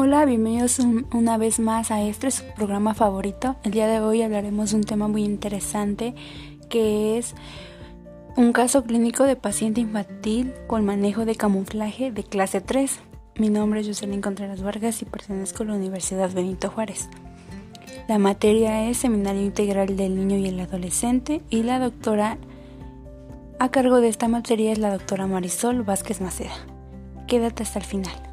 Hola, bienvenidos una vez más a este su programa favorito. El día de hoy hablaremos de un tema muy interesante que es un caso clínico de paciente infantil con manejo de camuflaje de clase 3. Mi nombre es Jocelyn Contreras Vargas y pertenezco a la Universidad Benito Juárez. La materia es Seminario Integral del Niño y el Adolescente y la doctora a cargo de esta materia es la doctora Marisol Vázquez Maceda. Quédate hasta el final.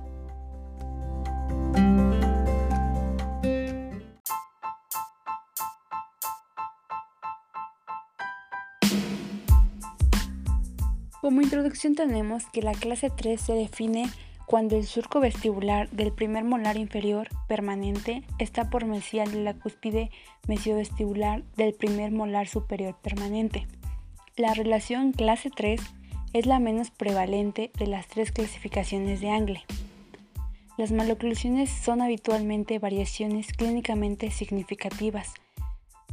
Como introducción tenemos que la clase 3 se define cuando el surco vestibular del primer molar inferior permanente está por mesial de la cúspide mesiovestibular del primer molar superior permanente. La relación clase 3 es la menos prevalente de las tres clasificaciones de Angle. Las maloclusiones son habitualmente variaciones clínicamente significativas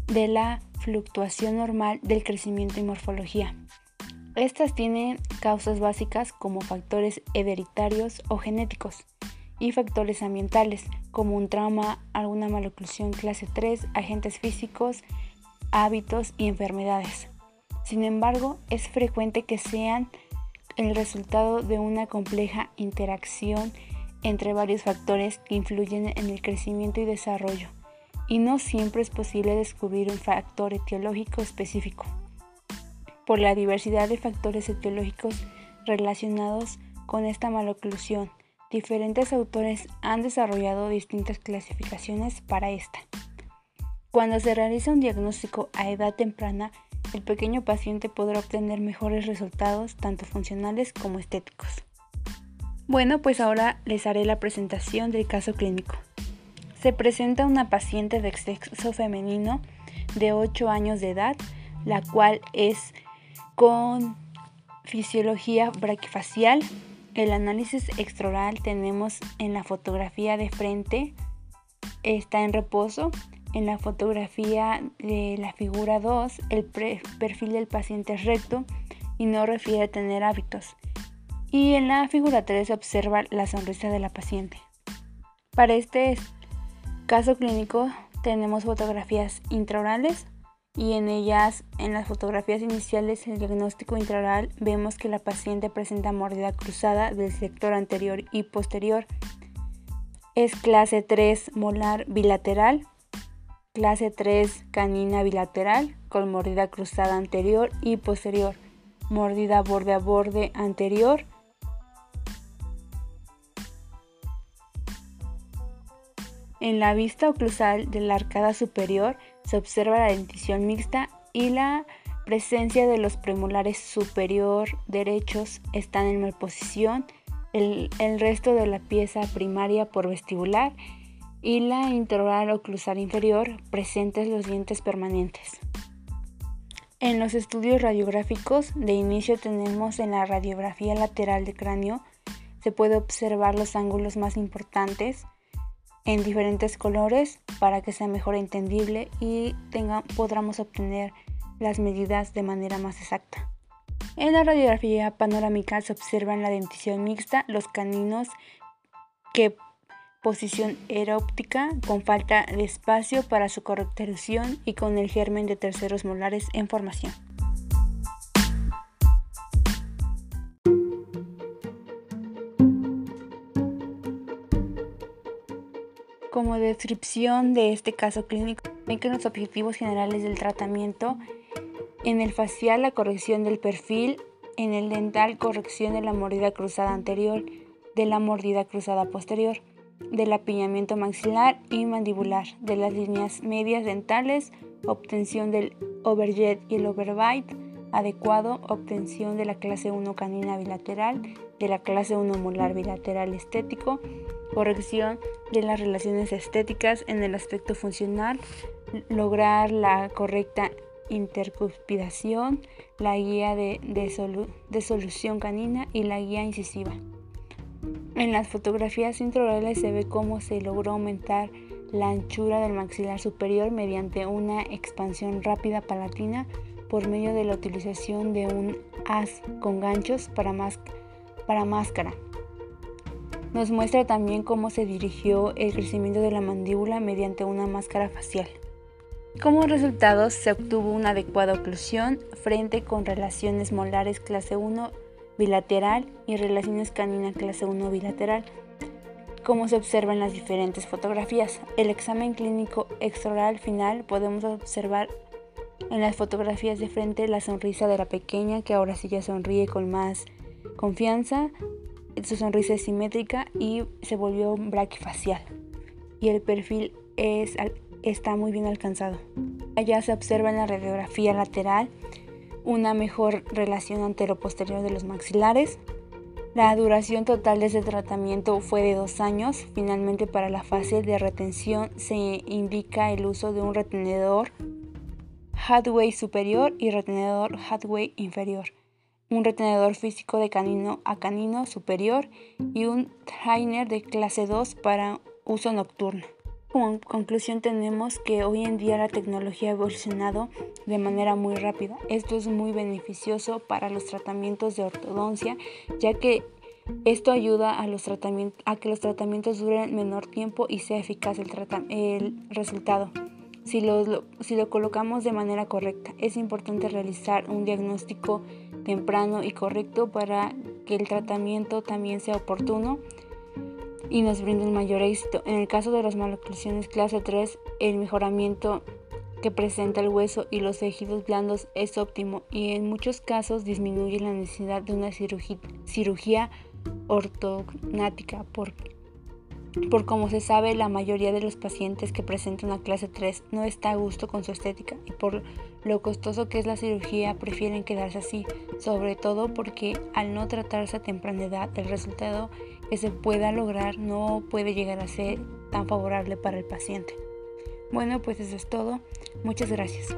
de la fluctuación normal del crecimiento y morfología. Estas tienen causas básicas como factores hereditarios o genéticos y factores ambientales como un trauma, alguna maloclusión clase 3, agentes físicos, hábitos y enfermedades. Sin embargo, es frecuente que sean el resultado de una compleja interacción entre varios factores que influyen en el crecimiento y desarrollo, y no siempre es posible descubrir un factor etiológico específico por la diversidad de factores etiológicos relacionados con esta maloclusión. Diferentes autores han desarrollado distintas clasificaciones para esta. Cuando se realiza un diagnóstico a edad temprana, el pequeño paciente podrá obtener mejores resultados tanto funcionales como estéticos. Bueno, pues ahora les haré la presentación del caso clínico. Se presenta una paciente de sexo femenino de 8 años de edad, la cual es con fisiología braquifacial. El análisis extraoral tenemos en la fotografía de frente, está en reposo. En la fotografía de la figura 2, el perfil del paciente es recto y no refiere a tener hábitos. Y en la figura 3 se observa la sonrisa de la paciente. Para este caso clínico tenemos fotografías intraorales y en ellas, en las fotografías iniciales del diagnóstico intraoral, vemos que la paciente presenta mordida cruzada del sector anterior y posterior. Es clase 3 molar bilateral, clase 3 canina bilateral con mordida cruzada anterior y posterior, mordida borde a borde anterior. En la vista oclusal de la arcada superior se observa la dentición mixta y la presencia de los premolares superior derechos están en mal posición, el, resto de la pieza primaria por vestibular y la interoral oclusal inferior presentes los dientes permanentes. En los estudios radiográficos de inicio tenemos en la radiografía lateral de cráneo se puede observar los ángulos más importantes en diferentes colores para que sea mejor entendible y tenga, podamos obtener las medidas de manera más exacta. En la radiografía panorámica se observan la dentición mixta, los caninos que posición eróptica con falta de espacio para su correctación y con el germen de terceros molares en formación. Como descripción de este caso clínico, ven que los objetivos generales del tratamiento en el facial la corrección del perfil, en el dental corrección de la mordida cruzada anterior, de la mordida cruzada posterior, del apiñamiento maxilar y mandibular, de las líneas medias dentales, obtención del overjet y el overbite adecuado, obtención de la clase 1 canina bilateral, de la clase 1 molar bilateral estético, corrección de las relaciones estéticas en el aspecto funcional, lograr la correcta intercuspidación, la guía de, de, solución canina y la guía incisiva. En las fotografías intraorales se ve cómo se logró aumentar la anchura del maxilar superior mediante una expansión rápida palatina por medio de la utilización de un haz con ganchos para, para máscara. Nos muestra también cómo se dirigió el crecimiento de la mandíbula mediante una máscara facial. Como resultado, se obtuvo una adecuada oclusión frente con relaciones molares clase 1 bilateral y relaciones canina clase 1 bilateral, como se observa en las diferentes fotografías. El examen clínico extraoral final podemos observar en las fotografías de frente la sonrisa de la pequeña que ahora sí ya sonríe con más confianza, su sonrisa es simétrica y se volvió braquifacial y el perfil es, está muy bien alcanzado. Allá se observa en la radiografía lateral una mejor relación antero-posterior de los maxilares. La duración total de ese tratamiento fue de dos años. Finalmente, para la fase de retención se indica el uso de un retenedor Hadway superior y retenedor Hadway inferior, un retenedor físico de canino a canino superior y un trainer de clase 2 para uso nocturno. Como conclusión tenemos que hoy en día la tecnología ha evolucionado de manera muy rápida. Esto es muy beneficioso para los tratamientos de ortodoncia, ya que esto ayuda a, los a que los tratamientos duren menor tiempo y sea eficaz el, el resultado. Si lo, si lo colocamos de manera correcta, es importante realizar un diagnóstico temprano y correcto para que el tratamiento también sea oportuno y nos brinda mayor éxito. En el caso de las maloclusiones clase 3, el mejoramiento que presenta el hueso y los tejidos blandos es óptimo y en muchos casos disminuye la necesidad de una cirugía, ortognática por como se sabe la mayoría de los pacientes que presentan la clase 3 no está a gusto con su estética y por lo costoso que es la cirugía prefieren quedarse así, sobre todo porque al no tratarse a temprana edad el resultado que se pueda lograr no puede llegar a ser tan favorable para el paciente. Bueno, pues eso es todo. Muchas gracias.